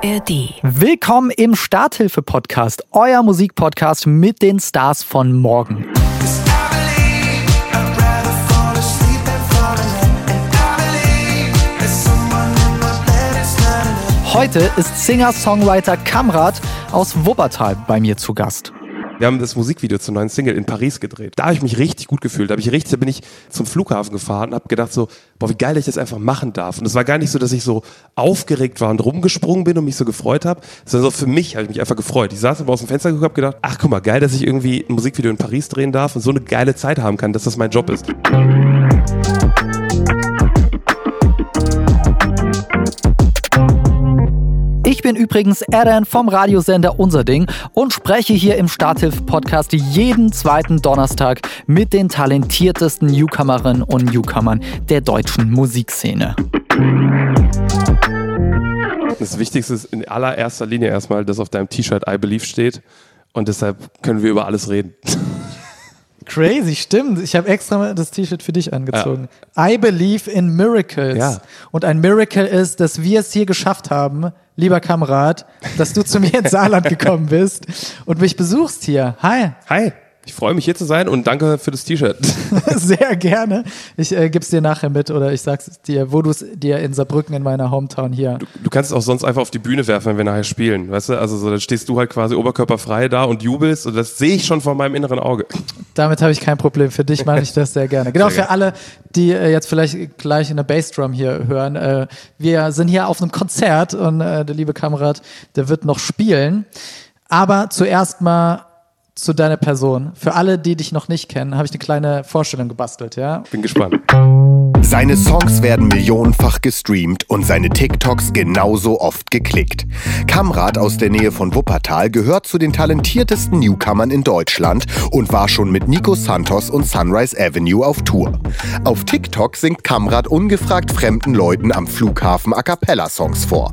ARD. Willkommen im Starthilfe-Podcast, euer Musikpodcast mit den Stars von morgen. Heute ist Singer-Songwriter Kamrat aus Wuppertal bei mir zu Gast. Wir haben das Musikvideo zur neuen Single in Paris gedreht. Da habe ich mich richtig gut gefühlt. Da ich richtig, da bin ich zum Flughafen gefahren und habe gedacht so, boah, wie geil ich das einfach machen darf. Und es war gar nicht so, dass ich so aufgeregt war und rumgesprungen bin und mich so gefreut habe, sondern so für mich habe ich mich einfach gefreut. Ich saß aber aus dem Fenster geguckt, habe gedacht, ach guck mal, geil, dass ich irgendwie ein Musikvideo in Paris drehen darf und so eine geile Zeit haben kann, dass das mein Job ist. Bin übrigens Eren vom Radiosender Unser Ding und spreche hier im Starthilfe-Podcast jeden zweiten Donnerstag mit den talentiertesten Newcomerinnen und Newcomern der deutschen Musikszene. Das Wichtigste ist in allererster Linie erstmal, dass auf deinem T-Shirt I Believe steht und deshalb können wir über alles reden. Crazy, stimmt. Ich habe extra das T-Shirt für dich angezogen. Ja. I believe in miracles. Ja. Und ein Miracle ist, dass wir es hier geschafft haben, lieber Kamerad, dass du zu mir ins Saarland gekommen bist und mich besuchst hier. Hi. Hi. Ich freue mich hier zu sein und danke für das T-Shirt. Sehr gerne. Ich äh, gebe es dir nachher mit oder ich sag's dir, wo du es dir in Saarbrücken in meiner Hometown hier. Du, du, kannst es auch sonst einfach auf die Bühne werfen, wenn wir nachher spielen. Weißt du, also so, dann stehst du halt quasi oberkörperfrei da und jubelst und das sehe ich schon vor meinem inneren Auge. Damit habe ich kein Problem. Für dich mache ich das sehr gerne. Genau, sehr für alle, die äh, jetzt vielleicht gleich in der Bassdrum hier hören. Äh, wir sind hier auf einem Konzert und äh, der liebe Kamerad, der wird noch spielen. Aber zuerst mal zu deiner Person. Für alle, die dich noch nicht kennen, habe ich eine kleine Vorstellung gebastelt, ja? Bin gespannt. Seine Songs werden millionenfach gestreamt und seine TikToks genauso oft geklickt. Kamrat aus der Nähe von Wuppertal gehört zu den talentiertesten Newcomern in Deutschland und war schon mit Nico Santos und Sunrise Avenue auf Tour. Auf TikTok singt Kamrat ungefragt fremden Leuten am Flughafen A Cappella Songs vor.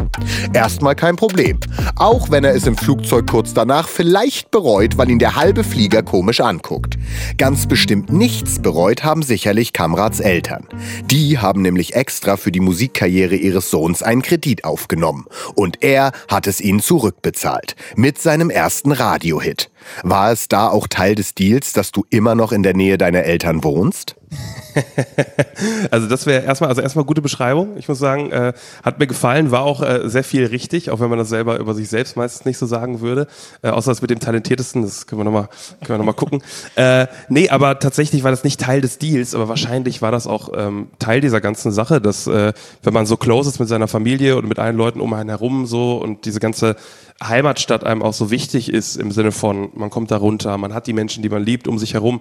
Erstmal kein Problem. Auch wenn er es im Flugzeug kurz danach vielleicht bereut, weil ihn der halbe Flieger komisch anguckt. Ganz bestimmt nichts bereut haben sicherlich Kamrats Eltern. Die haben nämlich extra für die Musikkarriere ihres Sohns einen Kredit aufgenommen. Und er hat es ihnen zurückbezahlt. Mit seinem ersten Radiohit. War es da auch Teil des Deals, dass du immer noch in der Nähe deiner Eltern wohnst? also das wäre erstmal, also erstmal gute Beschreibung. Ich muss sagen, äh, hat mir gefallen, war auch äh, sehr viel richtig, auch wenn man das selber über sich selbst meistens nicht so sagen würde. Äh, außer das mit dem talentiertesten, das können wir nochmal, können wir noch mal gucken. Äh, nee, aber tatsächlich war das nicht Teil des Deals, aber wahrscheinlich war das auch ähm, Teil dieser ganzen Sache, dass äh, wenn man so close ist mit seiner Familie und mit allen Leuten um einen herum so und diese ganze Heimatstadt einem auch so wichtig ist im Sinne von, man kommt da runter, man hat die Menschen, die man liebt, um sich herum.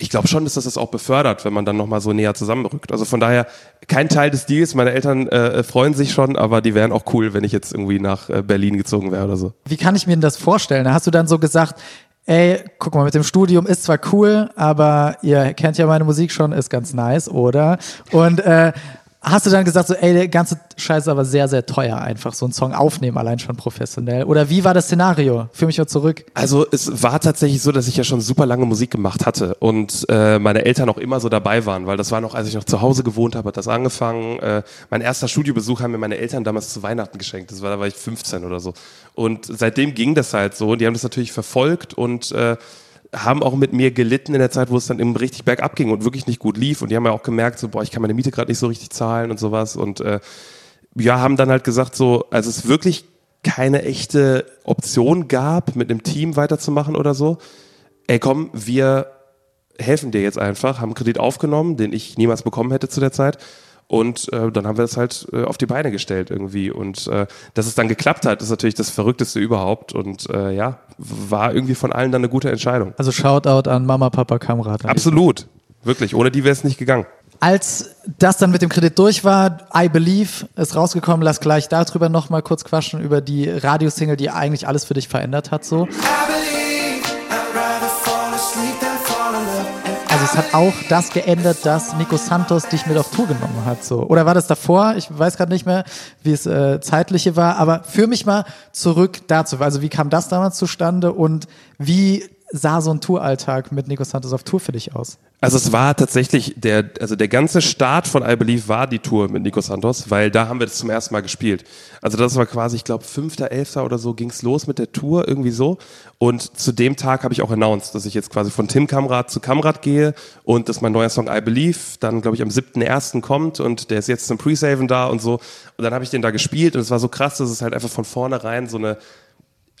Ich glaube schon, dass das das auch befördert, wenn man dann nochmal so näher zusammenrückt. Also von daher kein Teil des Deals. Meine Eltern äh, freuen sich schon, aber die wären auch cool, wenn ich jetzt irgendwie nach äh, Berlin gezogen wäre oder so. Wie kann ich mir das vorstellen? Hast du dann so gesagt, ey, guck mal, mit dem Studium ist zwar cool, aber ihr kennt ja meine Musik schon, ist ganz nice, oder? Und äh, hast du dann gesagt, so, ey, der ganze Scheiß ist aber sehr, sehr teuer, einfach so einen Song aufnehmen, allein schon professionell? Oder wie war das Szenario? Führ mich mal zurück. Also es war tatsächlich so, dass ich ja schon super lange Musik gemacht hatte und äh, meine Eltern auch immer so dabei waren, weil das war noch, als ich noch zu Hause gewohnt habe, hat das angefangen. Äh, mein erster Studiobesuch haben mir meine Eltern damals zu Weihnachten geschenkt. Das war, da war ich 15 oder so. Und seitdem ging das halt so. Die haben das natürlich verfolgt und äh, haben auch mit mir gelitten in der Zeit, wo es dann eben richtig bergab ging und wirklich nicht gut lief. Und die haben ja auch gemerkt, so, boah, ich kann meine Miete gerade nicht so richtig zahlen und sowas. Und äh, ja, haben dann halt gesagt, so, als es wirklich keine echte Option gab, mit einem Team weiterzumachen oder so, ey komm, wir helfen dir jetzt einfach, haben Kredit aufgenommen, den ich niemals bekommen hätte zu der Zeit und äh, dann haben wir das halt äh, auf die Beine gestellt irgendwie. Und äh, dass es dann geklappt hat, ist natürlich das Verrückteste überhaupt. Und äh, ja, war irgendwie von allen dann eine gute Entscheidung. Also Shoutout an Mama, Papa, Kamerad. Absolut. Wirklich. Ohne die wäre es nicht gegangen. Als das dann mit dem Kredit durch war, I Believe ist rausgekommen. Lass gleich darüber nochmal kurz quatschen, über die Radiosingle, die eigentlich alles für dich verändert hat. So. I es hat auch das geändert, dass Nico Santos dich mit auf Tour genommen hat. So. Oder war das davor? Ich weiß gerade nicht mehr, wie es äh, zeitliche war. Aber führ mich mal zurück dazu. Also wie kam das damals zustande und wie sah so ein Touralltag mit Nico Santos auf Tour für dich aus? Also es war tatsächlich der, also der ganze Start von I Believe war die Tour mit Nico Santos, weil da haben wir das zum ersten Mal gespielt. Also das war quasi, ich glaube, fünfter, elfter oder so ging's los mit der Tour, irgendwie so. Und zu dem Tag habe ich auch announced, dass ich jetzt quasi von Tim Kamrat zu Kamrat gehe und dass mein neuer Song I Believe dann, glaube ich, am 7.1. kommt und der ist jetzt zum Pre-Saven da und so. Und dann habe ich den da gespielt und es war so krass, dass es halt einfach von vornherein so eine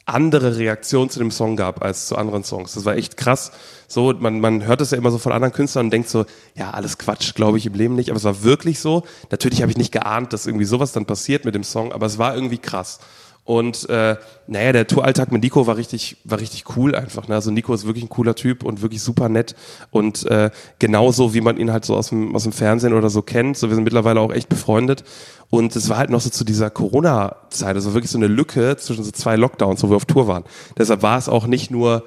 andere Reaktion zu dem Song gab als zu anderen Songs. Das war echt krass. So, man, man hört es ja immer so von anderen Künstlern und denkt so, ja, alles Quatsch, glaube ich im Leben nicht. Aber es war wirklich so. Natürlich habe ich nicht geahnt, dass irgendwie sowas dann passiert mit dem Song, aber es war irgendwie krass. Und äh, naja, der Touralltag mit Nico war richtig, war richtig cool einfach. Ne? Also Nico ist wirklich ein cooler Typ und wirklich super nett und äh, genauso wie man ihn halt so aus dem, aus dem Fernsehen oder so kennt. So, wir sind mittlerweile auch echt befreundet. Und es war halt noch so zu dieser Corona-Zeit, also wirklich so eine Lücke zwischen so zwei Lockdowns, wo wir auf Tour waren. Deshalb war es auch nicht nur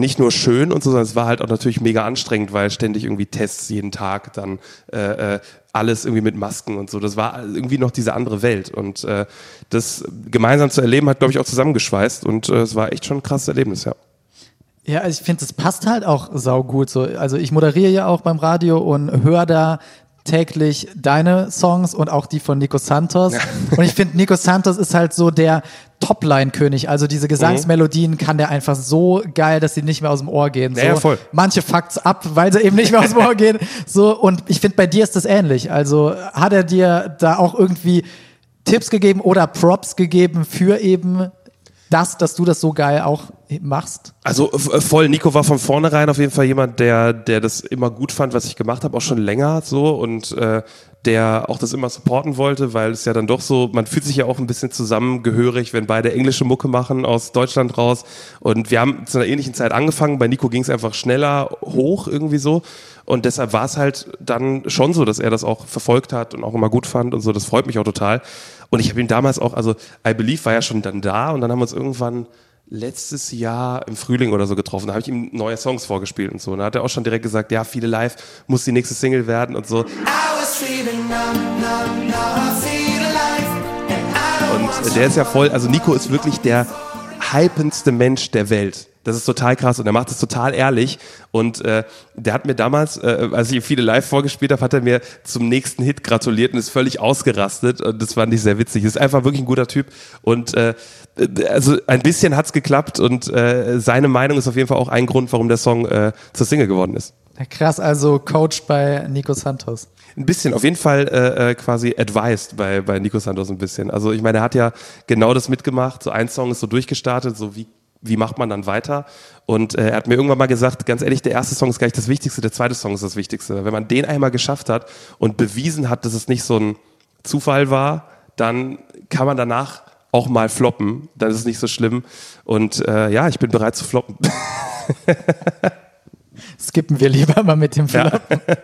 nicht nur schön und so, sondern es war halt auch natürlich mega anstrengend, weil ständig irgendwie Tests jeden Tag, dann äh, äh, alles irgendwie mit Masken und so. Das war irgendwie noch diese andere Welt. Und äh, das gemeinsam zu erleben hat, glaube ich, auch zusammengeschweißt. Und äh, es war echt schon ein krasses Erlebnis, ja. Ja, also ich finde, es passt halt auch saugut so. Also ich moderiere ja auch beim Radio und höre da täglich deine Songs und auch die von Nico Santos. Ja. Und ich finde, Nico Santos ist halt so der Topline-König. Also diese Gesangsmelodien mhm. kann der einfach so geil, dass sie nicht mehr aus dem Ohr gehen. So. Ja, voll. Manche fuckt's ab, weil sie eben nicht mehr aus dem Ohr gehen. So, und ich finde, bei dir ist das ähnlich. Also hat er dir da auch irgendwie Tipps gegeben oder Props gegeben für eben das, dass du das so geil auch machst? Also äh, voll, Nico war von vornherein auf jeden Fall jemand, der, der das immer gut fand, was ich gemacht habe, auch schon länger so und äh, der auch das immer supporten wollte, weil es ja dann doch so, man fühlt sich ja auch ein bisschen zusammengehörig, wenn beide englische Mucke machen aus Deutschland raus. Und wir haben zu einer ähnlichen Zeit angefangen. Bei Nico ging es einfach schneller hoch irgendwie so. Und deshalb war es halt dann schon so, dass er das auch verfolgt hat und auch immer gut fand und so. Das freut mich auch total. Und ich habe ihn damals auch, also I Believe war ja schon dann da und dann haben wir uns irgendwann letztes Jahr im Frühling oder so getroffen. Da habe ich ihm neue Songs vorgespielt und so. Und da hat er auch schon direkt gesagt, ja, viele live muss die nächste Single werden und so. Und der ist ja voll, also Nico ist wirklich der hypendste Mensch der Welt. Das ist total krass und er macht es total ehrlich. Und äh, der hat mir damals, äh, als ich ihm viele live vorgespielt habe, hat er mir zum nächsten Hit gratuliert und ist völlig ausgerastet. Und das fand ich sehr witzig. Ist einfach wirklich ein guter Typ. Und äh, also ein bisschen hat's geklappt und äh, seine Meinung ist auf jeden Fall auch ein Grund, warum der Song äh, zur Single geworden ist. Krass, also Coach bei Nico Santos. Ein bisschen, auf jeden Fall äh, äh, quasi advised bei, bei Nico Santos ein bisschen. Also ich meine, er hat ja genau das mitgemacht. So ein Song ist so durchgestartet, so wie wie macht man dann weiter? Und äh, er hat mir irgendwann mal gesagt, ganz ehrlich, der erste Song ist gar nicht das Wichtigste, der zweite Song ist das Wichtigste. Wenn man den einmal geschafft hat und bewiesen hat, dass es nicht so ein Zufall war, dann kann man danach auch mal floppen. Dann ist es nicht so schlimm. Und äh, ja, ich bin bereit zu floppen. Skippen wir lieber mal mit dem Floppen. Ja.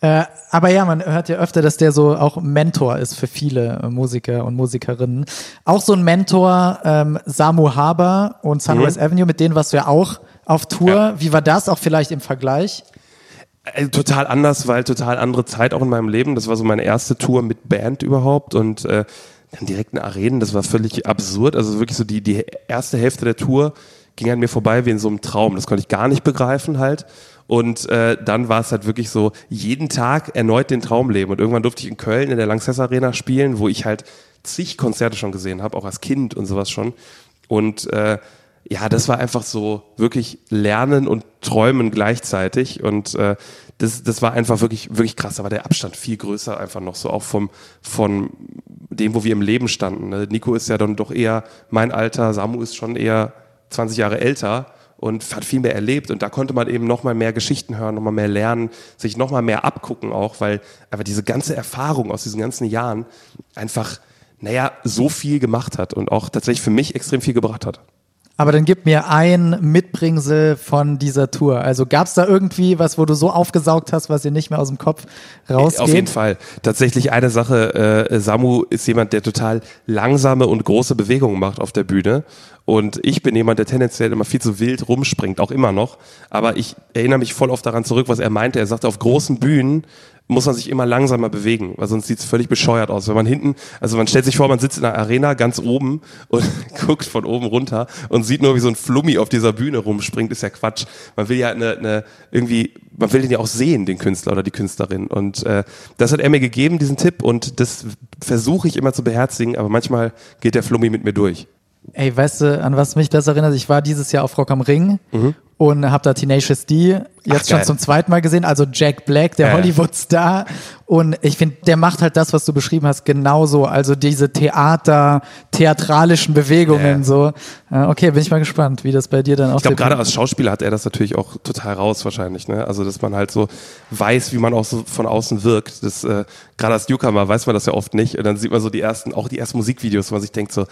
Äh, aber ja, man hört ja öfter, dass der so auch Mentor ist für viele äh, Musiker und Musikerinnen. Auch so ein Mentor, ähm, Samu Haber und Sunrise mhm. Avenue, mit denen warst du ja auch auf Tour. Ja. Wie war das auch vielleicht im Vergleich? Äh, total anders, weil total andere Zeit auch in meinem Leben. Das war so meine erste Tour mit Band überhaupt und äh, dann direkt in Arenen, das war völlig absurd. Also wirklich so die, die erste Hälfte der Tour ging an mir vorbei wie in so einem Traum. Das konnte ich gar nicht begreifen halt. Und äh, dann war es halt wirklich so, jeden Tag erneut den Traum leben. Und irgendwann durfte ich in Köln in der Lanxess Arena spielen, wo ich halt zig Konzerte schon gesehen habe, auch als Kind und sowas schon. Und äh, ja, das war einfach so wirklich Lernen und Träumen gleichzeitig. Und äh, das, das war einfach wirklich, wirklich krass. Da war der Abstand viel größer, einfach noch so auch vom, von dem, wo wir im Leben standen. Ne? Nico ist ja dann doch eher mein Alter, Samu ist schon eher 20 Jahre älter und hat viel mehr erlebt und da konnte man eben noch mal mehr Geschichten hören, noch mal mehr lernen, sich noch mal mehr abgucken auch, weil einfach diese ganze Erfahrung aus diesen ganzen Jahren einfach, naja, so viel gemacht hat und auch tatsächlich für mich extrem viel gebracht hat. Aber dann gib mir ein Mitbringsel von dieser Tour. Also gab es da irgendwie was, wo du so aufgesaugt hast, was dir nicht mehr aus dem Kopf rausgeht? Auf jeden Fall. Tatsächlich eine Sache, äh, Samu ist jemand, der total langsame und große Bewegungen macht auf der Bühne. Und ich bin jemand, der tendenziell immer viel zu wild rumspringt, auch immer noch. Aber ich erinnere mich voll oft daran zurück, was er meinte. Er sagte, auf großen Bühnen muss man sich immer langsamer bewegen, weil sonst sieht es völlig bescheuert aus. Wenn man hinten, also man stellt sich vor, man sitzt in einer Arena ganz oben und guckt von oben runter und sieht nur, wie so ein Flummi auf dieser Bühne rumspringt, ist ja Quatsch. Man will ja eine, eine irgendwie, man will den ja auch sehen, den Künstler oder die Künstlerin. Und äh, das hat er mir gegeben, diesen Tipp, und das versuche ich immer zu beherzigen, aber manchmal geht der Flummi mit mir durch. Ey, weißt du, an was mich das erinnert? Ich war dieses Jahr auf Rock am Ring mhm. Und habe da Tenacious D jetzt Ach, schon zum zweiten Mal gesehen. Also Jack Black, der ja. Hollywood-Star. Und ich finde, der macht halt das, was du beschrieben hast, genauso. Also diese Theater, theatralischen Bewegungen ja. so. Okay, bin ich mal gespannt, wie das bei dir dann aussieht. Ich glaube, gerade als Schauspieler hat er das natürlich auch total raus wahrscheinlich. Ne? Also, dass man halt so weiß, wie man auch so von außen wirkt. Das, äh, gerade als Newcomer weiß man das ja oft nicht. Und dann sieht man so die ersten, auch die ersten Musikvideos, wo man sich denkt so,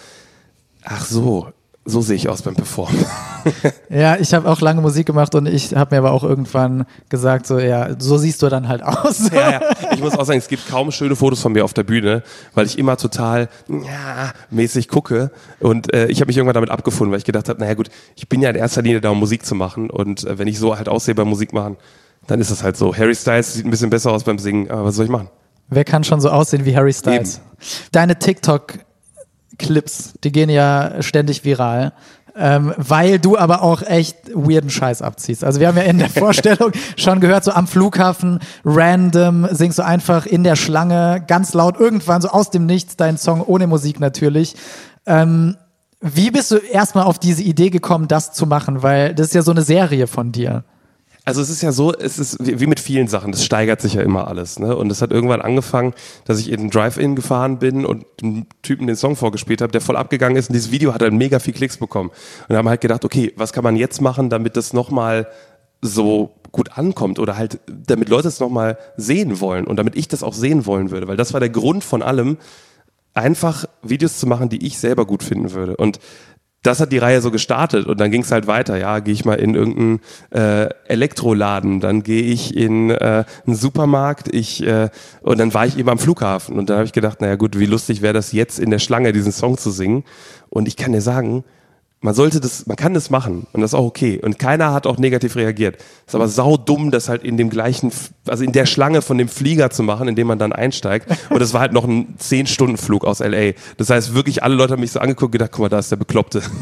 Ach so, so sehe ich aus beim Performen. ja, ich habe auch lange Musik gemacht und ich habe mir aber auch irgendwann gesagt, so ja, so siehst du dann halt aus. ja, ja. Ich muss auch sagen, es gibt kaum schöne Fotos von mir auf der Bühne, weil ich immer total ja, mäßig gucke und äh, ich habe mich irgendwann damit abgefunden, weil ich gedacht habe, naja gut, ich bin ja in erster Linie da, um Musik zu machen und äh, wenn ich so halt aussehe beim Musik machen, dann ist das halt so. Harry Styles sieht ein bisschen besser aus beim Singen, aber was soll ich machen? Wer kann schon so aussehen wie Harry Styles? Eben. Deine TikTok Clips, die gehen ja ständig viral. Ähm, weil du aber auch echt weirden Scheiß abziehst. Also wir haben ja in der Vorstellung schon gehört, so am Flughafen, random, singst du einfach in der Schlange, ganz laut, irgendwann so aus dem Nichts, deinen Song ohne Musik natürlich. Ähm, wie bist du erstmal auf diese Idee gekommen, das zu machen? Weil das ist ja so eine Serie von dir. Also es ist ja so, es ist wie mit vielen Sachen, das steigert sich ja immer alles. Ne? Und es hat irgendwann angefangen, dass ich in den Drive-In gefahren bin und dem Typen den Song vorgespielt habe, der voll abgegangen ist und dieses Video hat dann mega viel Klicks bekommen. Und haben halt gedacht, okay, was kann man jetzt machen, damit das nochmal so gut ankommt oder halt, damit Leute es nochmal sehen wollen und damit ich das auch sehen wollen würde. Weil das war der Grund von allem, einfach Videos zu machen, die ich selber gut finden würde. Und das hat die Reihe so gestartet und dann ging es halt weiter. Ja, gehe ich mal in irgendeinen äh, Elektroladen, dann gehe ich in äh, einen Supermarkt, ich äh, und dann war ich eben am Flughafen und dann habe ich gedacht, naja gut, wie lustig wäre das jetzt in der Schlange diesen Song zu singen. Und ich kann dir sagen, man sollte das, man kann das machen und das ist auch okay. Und keiner hat auch negativ reagiert. Ist aber sau dumm, das halt in dem gleichen, also in der Schlange von dem Flieger zu machen, in dem man dann einsteigt. Und das war halt noch ein 10-Stunden-Flug aus LA. Das heißt, wirklich alle Leute haben mich so angeguckt und gedacht, guck mal, da ist der Bekloppte.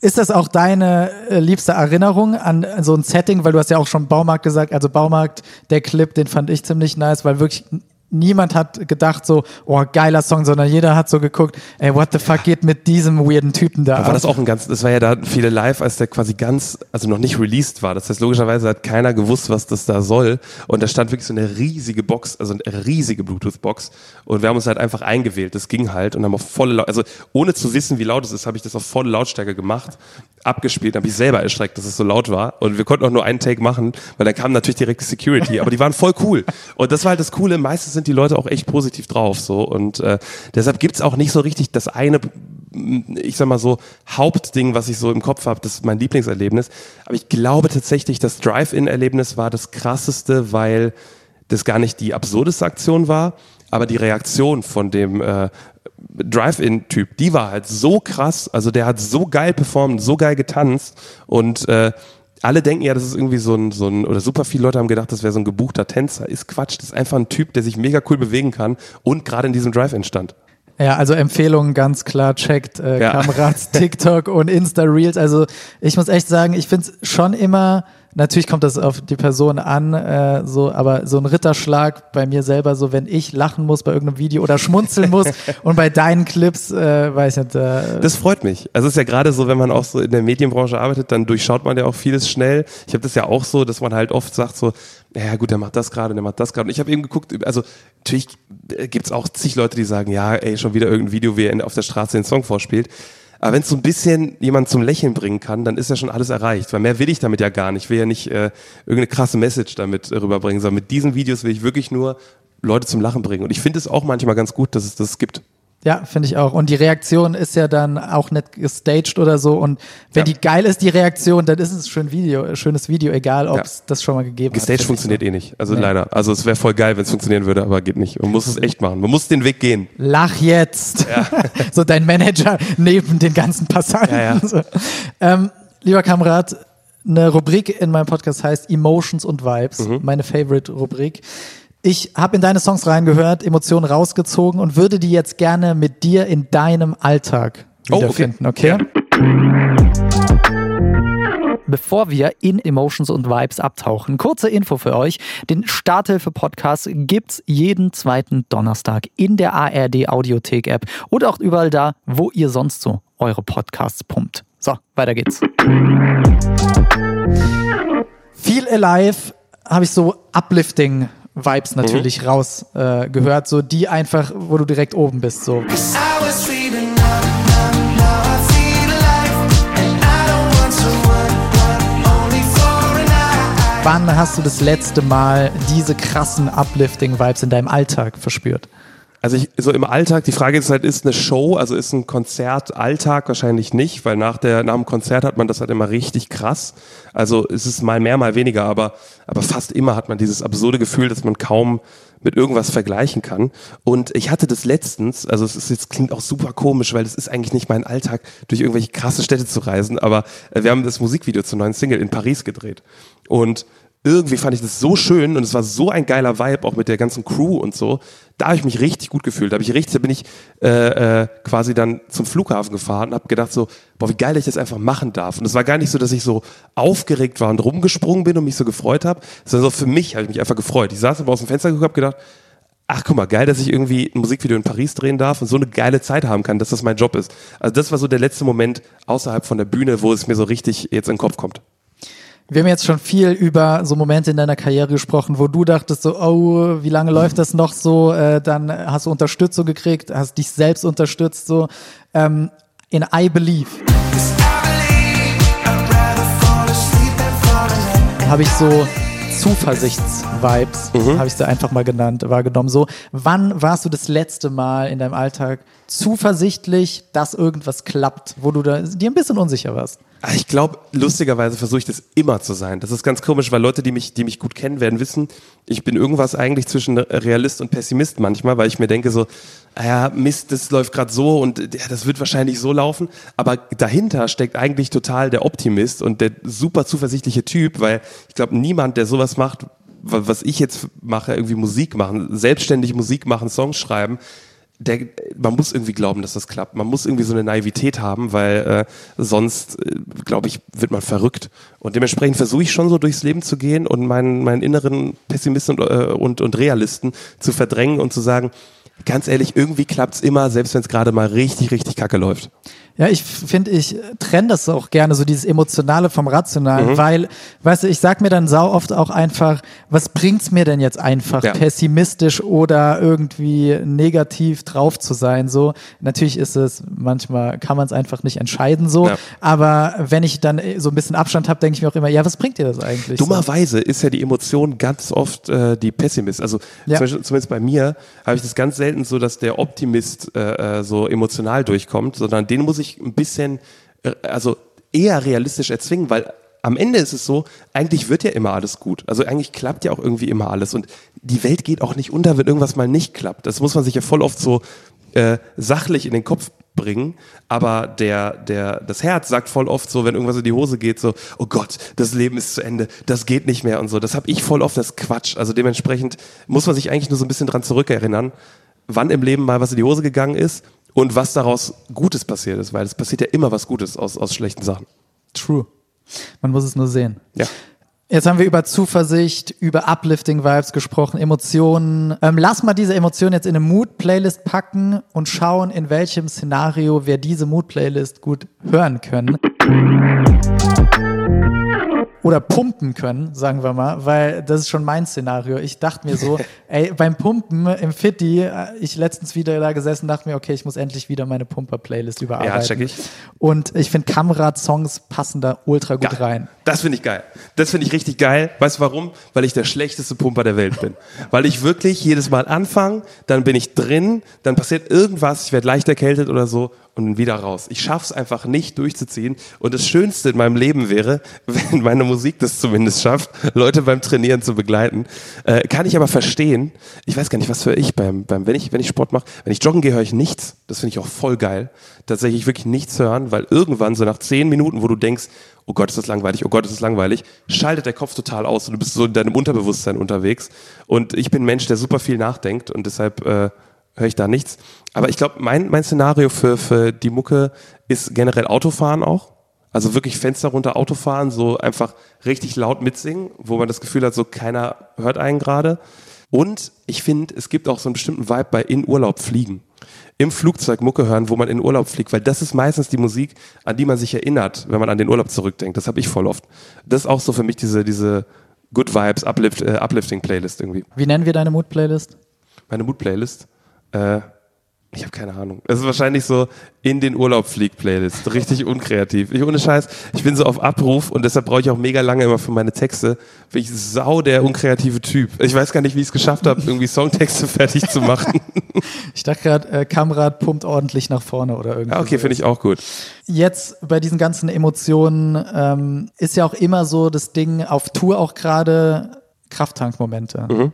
Ist das auch deine äh, liebste Erinnerung an so ein Setting? Weil du hast ja auch schon Baumarkt gesagt. Also Baumarkt, der Clip, den fand ich ziemlich nice, weil wirklich niemand hat gedacht so, oh, geiler Song, sondern jeder hat so geguckt, ey, what the fuck geht mit diesem weirden Typen da? da war das auch ein ganz, das war ja da viele live, als der quasi ganz, also noch nicht released war. Das heißt, logischerweise hat keiner gewusst, was das da soll. Und da stand wirklich so eine riesige Box, also eine riesige Bluetooth-Box. Und wir haben uns halt einfach eingewählt. Das ging halt und haben auf volle, also ohne zu wissen, wie laut es ist, habe ich das auf volle Lautstärke gemacht, abgespielt, habe ich selber erschreckt, dass es so laut war. Und wir konnten auch nur einen Take machen, weil dann kam natürlich direkt die Security. Aber die waren voll cool. Und das war halt das Coole. Meistens sind die Leute auch echt positiv drauf. So und äh, deshalb gibt's auch nicht so richtig das eine, ich sag mal so Hauptding, was ich so im Kopf habe. Das ist mein Lieblingserlebnis. Aber ich glaube tatsächlich, das Drive-In-Erlebnis war das krasseste, weil das gar nicht die absurdeste Aktion war, aber die Reaktion von dem äh, Drive-In-Typ, die war halt so krass. Also der hat so geil performt, so geil getanzt und äh, alle denken ja, das ist irgendwie so ein, so ein, oder super viele Leute haben gedacht, das wäre so ein gebuchter Tänzer. Ist Quatsch, das ist einfach ein Typ, der sich mega cool bewegen kann und gerade in diesem Drive entstand. Ja, also Empfehlungen ganz klar, checkt äh, ja. Kamerats TikTok und Insta-Reels. Also ich muss echt sagen, ich finde es schon immer natürlich kommt das auf die Person an, äh, so, aber so ein Ritterschlag bei mir selber, so wenn ich lachen muss bei irgendeinem Video oder schmunzeln muss und bei deinen Clips, äh, weiß ich nicht. Äh, das freut mich. Also es ist ja gerade so, wenn man auch so in der Medienbranche arbeitet, dann durchschaut man ja auch vieles schnell. Ich habe das ja auch so, dass man halt oft sagt so, ja gut, der macht das gerade, der macht das gerade. Und ich habe eben geguckt, also natürlich gibt's auch zig Leute, die sagen, ja, ey, schon wieder irgendein Video, wie er auf der Straße den Song vorspielt. Aber wenn es so ein bisschen jemand zum Lächeln bringen kann, dann ist ja schon alles erreicht. Weil mehr will ich damit ja gar nicht. Ich will ja nicht äh, irgendeine krasse Message damit rüberbringen, sondern mit diesen Videos will ich wirklich nur Leute zum Lachen bringen. Und ich finde es auch manchmal ganz gut, dass es das gibt. Ja, finde ich auch. Und die Reaktion ist ja dann auch nicht gestaged oder so. Und wenn ja. die geil ist, die Reaktion, dann ist es ein schön Video, schönes Video, egal ob es ja. das schon mal gegeben gestaged hat. Gestaged funktioniert eh nicht. Also nee. leider. Also es wäre voll geil, wenn es funktionieren würde, aber geht nicht. Man muss es echt machen. Man muss den Weg gehen. Lach jetzt. Ja. so dein Manager neben den ganzen Passanten. So. Ähm, lieber Kamerad, eine Rubrik in meinem Podcast heißt Emotions und Vibes, mhm. meine Favorite Rubrik. Ich habe in deine Songs reingehört, Emotionen rausgezogen und würde die jetzt gerne mit dir in deinem Alltag wiederfinden, oh, okay? okay? Bevor wir in Emotions und Vibes abtauchen, kurze Info für euch. Den Starthilfe-Podcast gibt's jeden zweiten Donnerstag in der ARD Audiothek-App oder auch überall da, wo ihr sonst so eure Podcasts pumpt. So, weiter geht's. Viel Alive habe ich so uplifting Vibes natürlich mhm. rausgehört, äh, so die einfach, wo du direkt oben bist. So. Wann hast du das letzte Mal diese krassen Uplifting-Vibes in deinem Alltag verspürt? Also ich, so im Alltag, die Frage ist halt, ist eine Show, also ist ein Konzert Alltag wahrscheinlich nicht, weil nach der, nach dem Konzert hat man das halt immer richtig krass. Also es ist mal mehr, mal weniger, aber, aber fast immer hat man dieses absurde Gefühl, dass man kaum mit irgendwas vergleichen kann. Und ich hatte das letztens, also es ist jetzt klingt auch super komisch, weil es ist eigentlich nicht mein Alltag, durch irgendwelche krasse Städte zu reisen, aber äh, wir haben das Musikvideo zur neuen Single in Paris gedreht. Und irgendwie fand ich das so schön und es war so ein geiler Vibe, auch mit der ganzen Crew und so. Da habe ich mich richtig gut gefühlt. Da habe ich richtig, da bin ich äh, äh, quasi dann zum Flughafen gefahren und habe gedacht so, boah, wie geil ich das einfach machen darf. Und es war gar nicht so, dass ich so aufgeregt war und rumgesprungen bin und mich so gefreut habe, sondern so für mich habe ich mich einfach gefreut. Ich saß aber aus dem Fenster geguckt, habe gedacht, ach guck mal, geil, dass ich irgendwie ein Musikvideo in Paris drehen darf und so eine geile Zeit haben kann, dass das mein Job ist. Also das war so der letzte Moment außerhalb von der Bühne, wo es mir so richtig jetzt in den Kopf kommt. Wir haben jetzt schon viel über so Momente in deiner Karriere gesprochen, wo du dachtest so, oh, wie lange läuft das noch so? Äh, dann hast du Unterstützung gekriegt, hast dich selbst unterstützt so. Ähm, in I Believe. Habe ich so Zuversichts-Vibes, mhm. habe ich sie einfach mal genannt, wahrgenommen. So, wann warst du das letzte Mal in deinem Alltag zuversichtlich, dass irgendwas klappt, wo du da dir ein bisschen unsicher warst? Ah, ich glaube, lustigerweise versuche ich das immer zu sein. Das ist ganz komisch, weil Leute, die mich, die mich gut kennen, werden wissen, ich bin irgendwas eigentlich zwischen Realist und Pessimist manchmal, weil ich mir denke so, ah ja, Mist, das läuft gerade so und ja, das wird wahrscheinlich so laufen. Aber dahinter steckt eigentlich total der Optimist und der super zuversichtliche Typ, weil ich glaube, niemand, der sowas macht, was ich jetzt mache, irgendwie Musik machen, selbstständig Musik machen, Songs schreiben, der, man muss irgendwie glauben, dass das klappt. Man muss irgendwie so eine Naivität haben, weil äh, sonst, äh, glaube ich, wird man verrückt. Und dementsprechend versuche ich schon so durchs Leben zu gehen und meinen, meinen inneren Pessimisten und, äh, und, und Realisten zu verdrängen und zu sagen, ganz ehrlich, irgendwie klappt's immer, selbst wenn es gerade mal richtig, richtig kacke läuft. Ja, ich finde, ich trenne das auch gerne, so dieses Emotionale vom Rationalen, mhm. weil, weißt du, ich sag mir dann sau oft auch einfach, was bringt's mir denn jetzt einfach, ja. pessimistisch oder irgendwie negativ drauf zu sein, so. Natürlich ist es, manchmal kann man es einfach nicht entscheiden, so, ja. aber wenn ich dann so ein bisschen Abstand habe, denke ich mir auch immer, ja, was bringt dir das eigentlich? Dummerweise so? ist ja die Emotion ganz oft äh, die Pessimist, also ja. zumindest bei mir habe ich das ganz selten so, dass der Optimist äh, äh so emotional durchkommt, sondern den muss ich ich ein bisschen, äh, also eher realistisch erzwingen, weil am Ende ist es so, eigentlich wird ja immer alles gut. Also eigentlich klappt ja auch irgendwie immer alles. Und die Welt geht auch nicht unter, wenn irgendwas mal nicht klappt. Das muss man sich ja voll oft so äh, sachlich in den Kopf bringen. Aber der, der, das Herz sagt voll oft so, wenn irgendwas in die Hose geht, so, oh Gott, das Leben ist zu Ende, das geht nicht mehr und so. Das habe ich voll oft, das Quatsch. Also dementsprechend muss man sich eigentlich nur so ein bisschen dran zurückerinnern, wann im Leben mal was in die Hose gegangen ist und was daraus Gutes passiert ist, weil es passiert ja immer was Gutes aus, aus schlechten Sachen. True. Man muss es nur sehen. Ja. Jetzt haben wir über Zuversicht, über Uplifting Vibes gesprochen, Emotionen. Ähm, lass mal diese Emotionen jetzt in eine Mood-Playlist packen und schauen, in welchem Szenario wir diese Mood-Playlist gut hören können oder pumpen können, sagen wir mal, weil das ist schon mein Szenario. Ich dachte mir so, ey, beim Pumpen im Fitti, äh, ich letztens wieder da gesessen, dachte mir, okay, ich muss endlich wieder meine Pumper-Playlist überarbeiten. Ja, check ich. Und ich finde Kamerad-Songs passen da ultra gut geil. rein. Das finde ich geil. Das finde ich richtig geil. Weißt du warum? Weil ich der schlechteste Pumper der Welt bin. Weil ich wirklich jedes Mal anfange, dann bin ich drin, dann passiert irgendwas, ich werde leicht erkältet oder so und wieder raus. Ich schaff's einfach nicht durchzuziehen. Und das Schönste in meinem Leben wäre, wenn meine Musik das zumindest schafft, Leute beim Trainieren zu begleiten. Äh, kann ich aber verstehen. Ich weiß gar nicht, was für ich beim, beim wenn ich, wenn ich Sport mache. Wenn ich joggen gehe, höre ich nichts. Das finde ich auch voll geil. Tatsächlich wirklich nichts hören, weil irgendwann so nach zehn Minuten, wo du denkst, oh Gott, ist das langweilig, oh Gott, ist das langweilig, schaltet der Kopf total aus und du bist so in deinem Unterbewusstsein unterwegs. Und ich bin ein Mensch, der super viel nachdenkt und deshalb äh, höre ich da nichts. Aber ich glaube, mein, mein Szenario für, für die Mucke ist generell Autofahren auch. Also wirklich Fenster runter Autofahren, so einfach richtig laut mitsingen, wo man das Gefühl hat, so keiner hört einen gerade. Und ich finde, es gibt auch so einen bestimmten Vibe bei in Urlaub fliegen. Im Flugzeug Mucke hören, wo man in Urlaub fliegt, weil das ist meistens die Musik, an die man sich erinnert, wenn man an den Urlaub zurückdenkt. Das habe ich voll oft. Das ist auch so für mich diese, diese Good Vibes, Uplift, äh, Uplifting Playlist irgendwie. Wie nennen wir deine Mood Playlist? Meine Mood Playlist? Äh, ich habe keine Ahnung. Es ist wahrscheinlich so in den Urlaub fliegt Playlist. Richtig unkreativ. Ich ohne Scheiß, ich bin so auf Abruf und deshalb brauche ich auch mega lange immer für meine Texte. Bin ich sau der unkreative Typ. Ich weiß gar nicht, wie ich es geschafft habe, irgendwie Songtexte fertig zu machen. Ich dachte gerade, äh, Kamrad pumpt ordentlich nach vorne oder irgendwie. Ja, okay, finde ich auch gut. Jetzt bei diesen ganzen Emotionen ähm, ist ja auch immer so das Ding auf Tour auch gerade Krafttankmomente. Mhm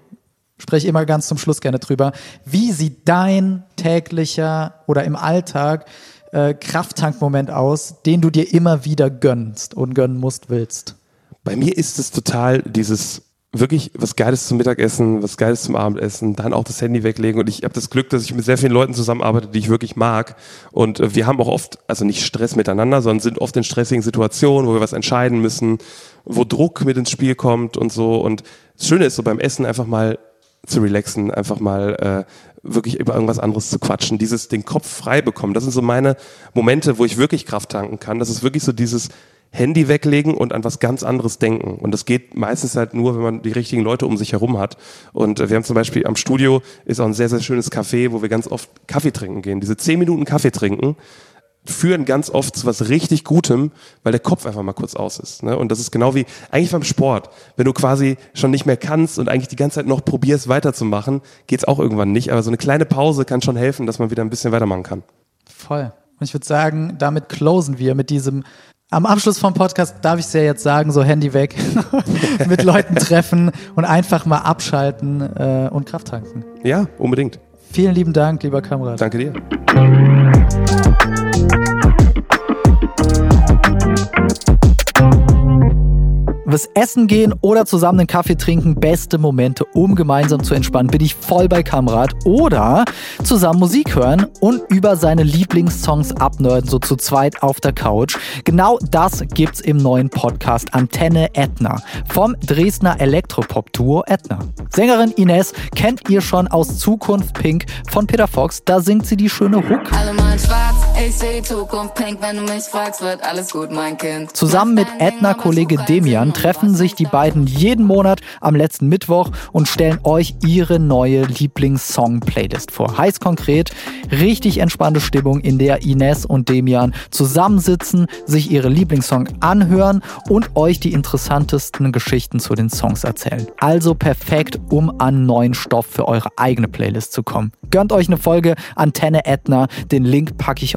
spreche immer ganz zum Schluss gerne drüber. Wie sieht dein täglicher oder im Alltag äh, Krafttankmoment aus, den du dir immer wieder gönnst und gönnen musst, willst? Bei mir ist es total dieses wirklich was Geiles zum Mittagessen, was Geiles zum Abendessen, dann auch das Handy weglegen. Und ich habe das Glück, dass ich mit sehr vielen Leuten zusammenarbeite, die ich wirklich mag. Und äh, wir haben auch oft, also nicht Stress miteinander, sondern sind oft in stressigen Situationen, wo wir was entscheiden müssen, wo Druck mit ins Spiel kommt und so. Und das Schöne ist so beim Essen einfach mal zu relaxen, einfach mal äh, wirklich über irgendwas anderes zu quatschen, dieses den Kopf frei bekommen. Das sind so meine Momente, wo ich wirklich Kraft tanken kann. Das ist wirklich so dieses Handy weglegen und an was ganz anderes denken. Und das geht meistens halt nur, wenn man die richtigen Leute um sich herum hat. Und äh, wir haben zum Beispiel am Studio ist auch ein sehr, sehr schönes Café, wo wir ganz oft Kaffee trinken gehen. Diese zehn Minuten Kaffee trinken, führen ganz oft zu was richtig Gutem, weil der Kopf einfach mal kurz aus ist. Ne? Und das ist genau wie eigentlich beim Sport. Wenn du quasi schon nicht mehr kannst und eigentlich die ganze Zeit noch probierst weiterzumachen, geht's auch irgendwann nicht. Aber so eine kleine Pause kann schon helfen, dass man wieder ein bisschen weitermachen kann. Voll. Und ich würde sagen, damit closen wir mit diesem am Abschluss vom Podcast darf ich es ja jetzt sagen, so Handy weg, mit Leuten treffen und einfach mal abschalten äh, und Kraft tanken. Ja, unbedingt. Vielen lieben Dank, lieber Kamerad. Danke dir. Was essen gehen oder zusammen einen Kaffee trinken, beste Momente, um gemeinsam zu entspannen, bin ich voll bei Kamrad. Oder zusammen Musik hören und über seine Lieblingssongs abnörden, so zu zweit auf der Couch. Genau das gibt's im neuen Podcast Antenne Etna vom Dresdner Elektropop-Duo Etna. Sängerin Ines kennt ihr schon aus Zukunft Pink von Peter Fox. Da singt sie die schöne Hook. Alle mal schwarz, ich sehe die Zukunft pink. Wenn du mich fragst, wird alles gut, mein Kind. Zusammen mit Etna-Kollege Demian treffen sich die beiden jeden Monat am letzten Mittwoch und stellen euch ihre neue Lieblingssong-Playlist vor. Heißt konkret, richtig entspannte Stimmung, in der Ines und Demian zusammensitzen, sich ihre Lieblingssong anhören und euch die interessantesten Geschichten zu den Songs erzählen. Also perfekt, um an neuen Stoff für eure eigene Playlist zu kommen. Gönnt euch eine Folge Antenne Etna. Den Link packe ich